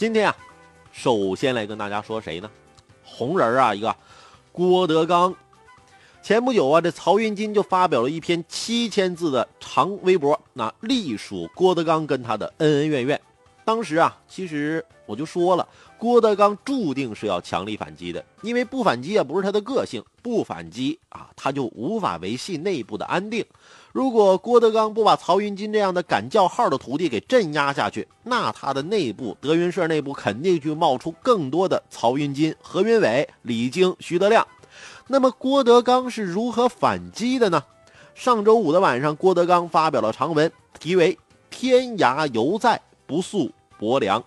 今天啊，首先来跟大家说谁呢？红人啊，一个郭德纲。前不久啊，这曹云金就发表了一篇七千字的长微博，那隶属郭德纲跟他的恩恩怨怨。当时啊，其实我就说了，郭德纲注定是要强力反击的，因为不反击也不是他的个性，不反击啊，他就无法维系内部的安定。如果郭德纲不把曹云金这样的敢叫号的徒弟给镇压下去，那他的内部德云社内部肯定就冒出更多的曹云金、何云伟、李菁、徐德亮。那么郭德纲是如何反击的呢？上周五的晚上，郭德纲发表了长文，题为《天涯犹在，不诉薄凉》。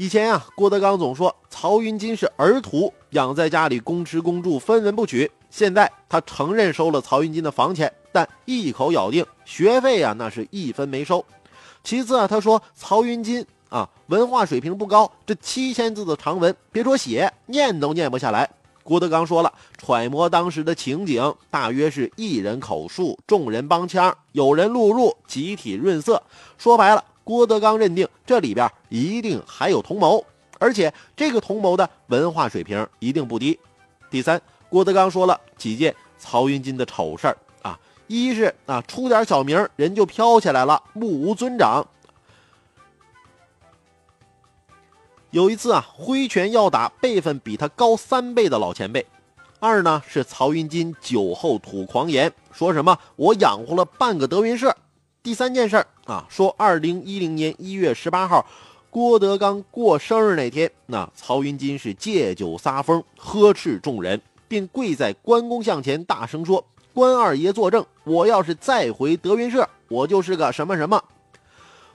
以前啊，郭德纲总说曹云金是儿徒，养在家里公吃公住，分文不取。现在他承认收了曹云金的房钱，但一口咬定学费啊，那是一分没收。其次啊，他说曹云金啊，文化水平不高，这七千字的长文，别说写，念都念不下来。郭德纲说了，揣摩当时的情景，大约是一人口述，众人帮腔，有人录入，集体润色。说白了，郭德纲认定这里边一定还有同谋，而且这个同谋的文化水平一定不低。第三，郭德纲说了几件曹云金的丑事儿啊，一是啊出点小名人就飘起来了，目无尊长。有一次啊，挥拳要打辈分比他高三倍的老前辈；二呢是曹云金酒后吐狂言，说什么我养活了半个德云社；第三件事啊，说二零一零年一月十八号，郭德纲过生日那天，那曹云金是借酒撒疯，呵斥众人，并跪在关公像前大声说：“关二爷作证，我要是再回德云社，我就是个什么什么。”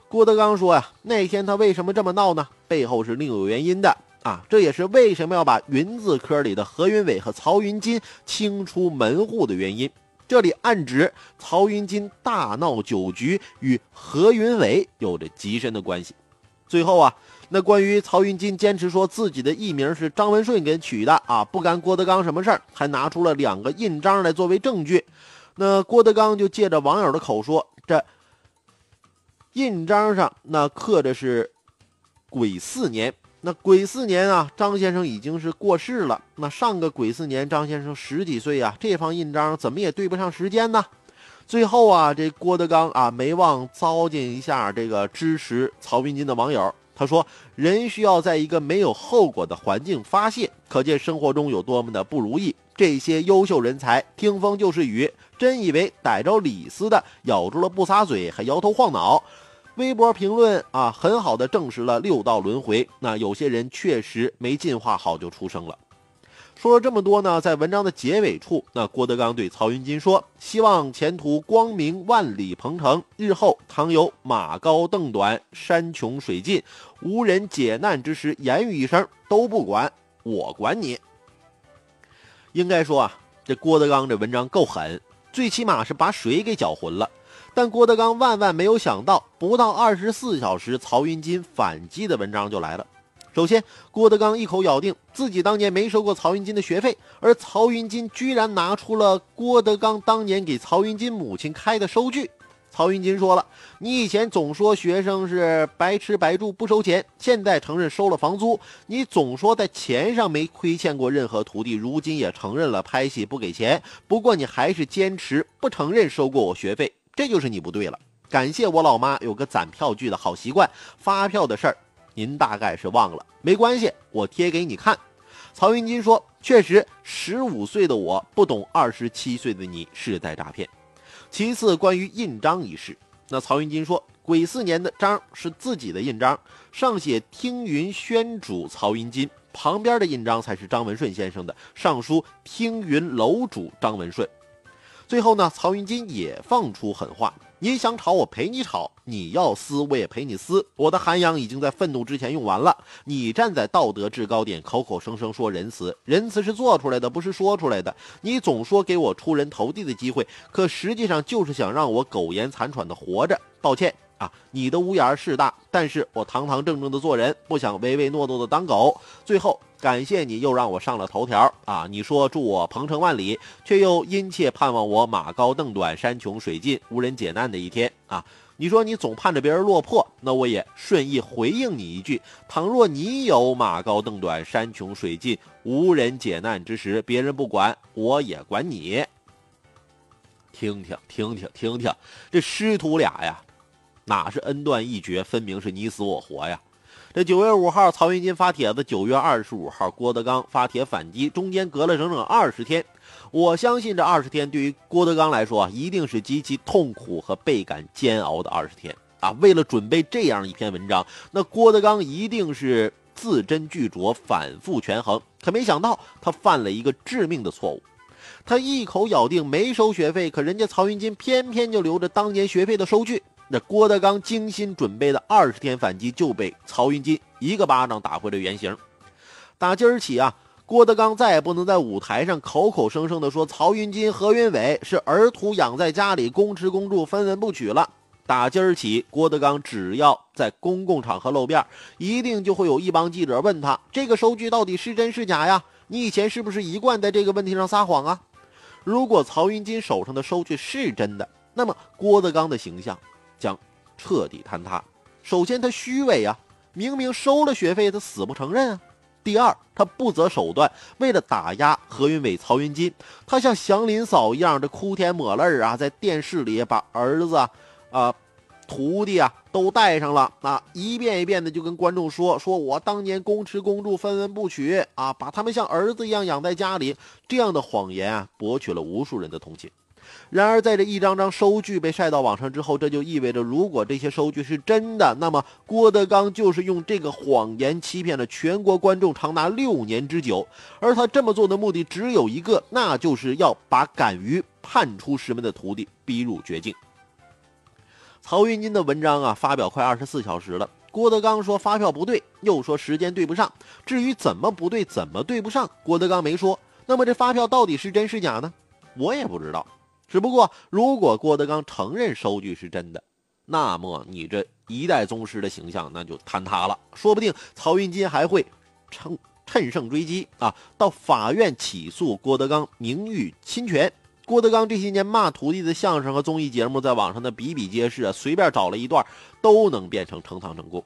郭德纲说呀，那天他为什么这么闹呢？背后是另有原因的啊！这也是为什么要把云字科里的何云伟和曹云金清出门户的原因。这里暗指曹云金大闹酒局与何云伟有着极深的关系。最后啊，那关于曹云金坚持说自己的艺名是张文顺给取的啊，不干郭德纲什么事儿，还拿出了两个印章来作为证据。那郭德纲就借着网友的口说这。印章上那刻的是癸巳年，那癸巳年啊，张先生已经是过世了。那上个癸巳年，张先生十几岁啊，这方印章怎么也对不上时间呢？最后啊，这郭德纲啊，没忘糟践一下这个支持曹云金的网友。他说：“人需要在一个没有后果的环境发泄，可见生活中有多么的不如意。这些优秀人才听风就是雨，真以为逮着李斯的咬住了不撒嘴，还摇头晃脑。”微博评论啊，很好的证实了六道轮回。那有些人确实没进化好就出生了。说了这么多呢，在文章的结尾处，那郭德纲对曹云金说：“希望前途光明，万里鹏程。日后倘有马高凳短，山穷水尽，无人解难之时，言语一声都不管，我管你。”应该说啊，这郭德纲这文章够狠，最起码是把水给搅浑了。但郭德纲万万没有想到，不到二十四小时，曹云金反击的文章就来了。首先，郭德纲一口咬定自己当年没收过曹云金的学费，而曹云金居然拿出了郭德纲当年给曹云金母亲开的收据。曹云金说了：“你以前总说学生是白吃白住不收钱，现在承认收了房租。你总说在钱上没亏欠过任何徒弟，如今也承认了拍戏不给钱。不过你还是坚持不承认收过我学费。”这就是你不对了。感谢我老妈有个攒票据的好习惯，发票的事儿您大概是忘了，没关系，我贴给你看。曹云金说：“确实，十五岁的我不懂二十七岁的你是在诈骗。”其次，关于印章一事，那曹云金说，癸巳年的章是自己的印章，上写“听云轩主曹云金”，旁边的印章才是张文顺先生的，上书“听云楼主张文顺”。最后呢，曹云金也放出狠话：“你想吵，我陪你吵；你要撕，我也陪你撕。我的涵养已经在愤怒之前用完了。你站在道德制高点，口口声声说仁慈，仁慈是做出来的，不是说出来的。你总说给我出人头地的机会，可实际上就是想让我苟延残喘的活着。抱歉。”啊，你的屋檐是大，但是我堂堂正正的做人，不想唯唯诺诺的当狗。最后，感谢你又让我上了头条啊！你说祝我鹏程万里，却又殷切盼望我马高凳短，山穷水尽，无人解难的一天啊！你说你总盼着别人落魄，那我也顺意回应你一句：倘若你有马高凳短、山穷水尽、无人解难之时，别人不管，我也管你。听听听听听听，这师徒俩呀，哪是恩断义绝，分明是你死我活呀！这九月五号，曹云金发帖子；九月二十五号，郭德纲发帖反击，中间隔了整整二十天。我相信这二十天对于郭德纲来说，一定是极其痛苦和倍感煎熬的二十天啊！为了准备这样一篇文章，那郭德纲一定是字斟句酌，反复权衡。可没想到，他犯了一个致命的错误。他一口咬定没收学费，可人家曹云金偏偏就留着当年学费的收据。那郭德纲精心准备的二十天反击就被曹云金一个巴掌打回了原形。打今儿起啊，郭德纲再也不能在舞台上口口声声的说曹云金、何云伟是儿徒养在家里，公吃公住，分文不取了。打今儿起，郭德纲只要在公共场合露面，一定就会有一帮记者问他：这个收据到底是真是假呀？你以前是不是一贯在这个问题上撒谎啊？如果曹云金手上的收据是真的，那么郭德纲的形象将彻底坍塌。首先，他虚伪啊，明明收了学费，他死不承认啊。第二，他不择手段，为了打压何云伟、曹云金，他像祥林嫂一样的哭天抹泪啊，在电视里把儿子啊。徒弟啊，都带上了啊，一遍一遍的就跟观众说：“说我当年公吃公住，分文不取啊，把他们像儿子一样养在家里。”这样的谎言啊，博取了无数人的同情。然而，在这一张张收据被晒到网上之后，这就意味着，如果这些收据是真的，那么郭德纲就是用这个谎言欺骗了全国观众长达六年之久。而他这么做的目的只有一个，那就是要把敢于叛出师门的徒弟逼入绝境。曹云金的文章啊，发表快二十四小时了。郭德纲说发票不对，又说时间对不上。至于怎么不对，怎么对不上，郭德纲没说。那么这发票到底是真是假呢？我也不知道。只不过，如果郭德纲承认收据是真的，那么你这一代宗师的形象那就坍塌了。说不定曹云金还会趁趁胜追击啊，到法院起诉郭德纲名誉侵权。郭德纲这些年骂徒弟的相声和综艺节目，在网上的比比皆是啊，随便找了一段都能变成呈堂证供。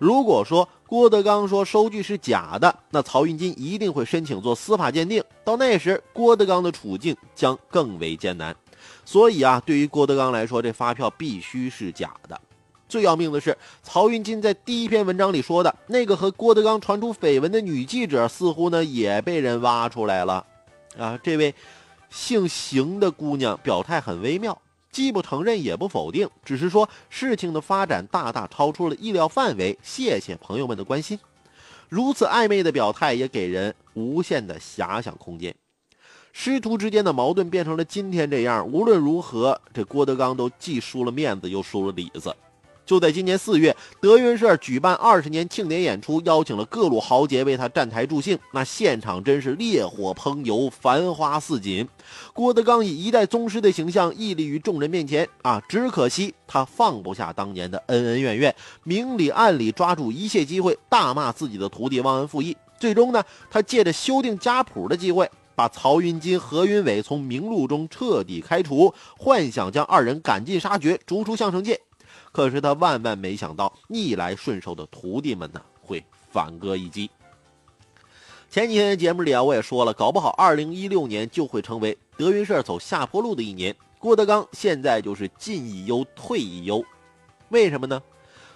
如果说郭德纲说收据是假的，那曹云金一定会申请做司法鉴定，到那时郭德纲的处境将更为艰难。所以啊，对于郭德纲来说，这发票必须是假的。最要命的是，曹云金在第一篇文章里说的那个和郭德纲传出绯闻的女记者，似乎呢也被人挖出来了啊，这位。姓邢的姑娘表态很微妙，既不承认也不否定，只是说事情的发展大大超出了意料范围。谢谢朋友们的关心。如此暧昧的表态也给人无限的遐想空间。师徒之间的矛盾变成了今天这样，无论如何，这郭德纲都既输了面子又输了里子。就在今年四月，德云社举办二十年庆典演出，邀请了各路豪杰为他站台助兴。那现场真是烈火烹油，繁花似锦。郭德纲以一代宗师的形象屹立于众人面前啊！只可惜他放不下当年的恩恩怨怨，明里暗里抓住一切机会大骂自己的徒弟忘恩负义。最终呢，他借着修订家谱的机会，把曹云金、何云伟从名录中彻底开除，幻想将二人赶尽杀绝，逐出相声界。可是他万万没想到，逆来顺受的徒弟们呢会反戈一击。前几天的节目里啊，我也说了，搞不好2016年就会成为德云社走下坡路的一年。郭德纲现在就是进一忧退一忧，为什么呢？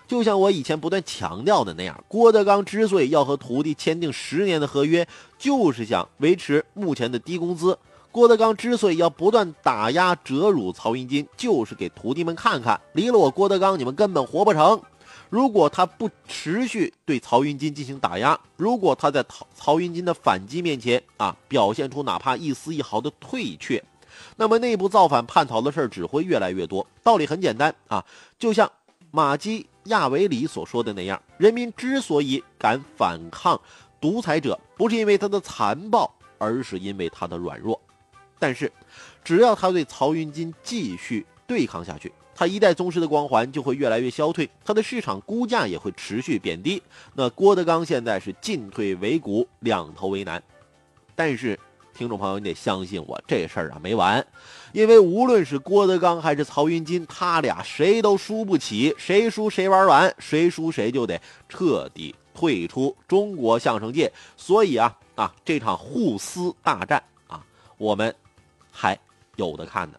就像我以前不断强调的那样，郭德纲之所以要和徒弟签订十年的合约，就是想维持目前的低工资。郭德纲之所以要不断打压、折辱曹云金，就是给徒弟们看看，离了我郭德纲，你们根本活不成。如果他不持续对曹云金进行打压，如果他在曹曹云金的反击面前啊，表现出哪怕一丝一毫的退却，那么内部造反叛逃的事儿只会越来越多。道理很简单啊，就像马基亚维里所说的那样，人民之所以敢反抗独裁者，不是因为他的残暴，而是因为他的软弱。但是，只要他对曹云金继续对抗下去，他一代宗师的光环就会越来越消退，他的市场估价也会持续贬低。那郭德纲现在是进退维谷，两头为难。但是听众朋友，你得相信我，这事儿啊没完，因为无论是郭德纲还是曹云金，他俩谁都输不起，谁输谁玩完，谁输谁就得彻底退出中国相声界。所以啊啊，这场互撕大战啊，我们还有的看呢。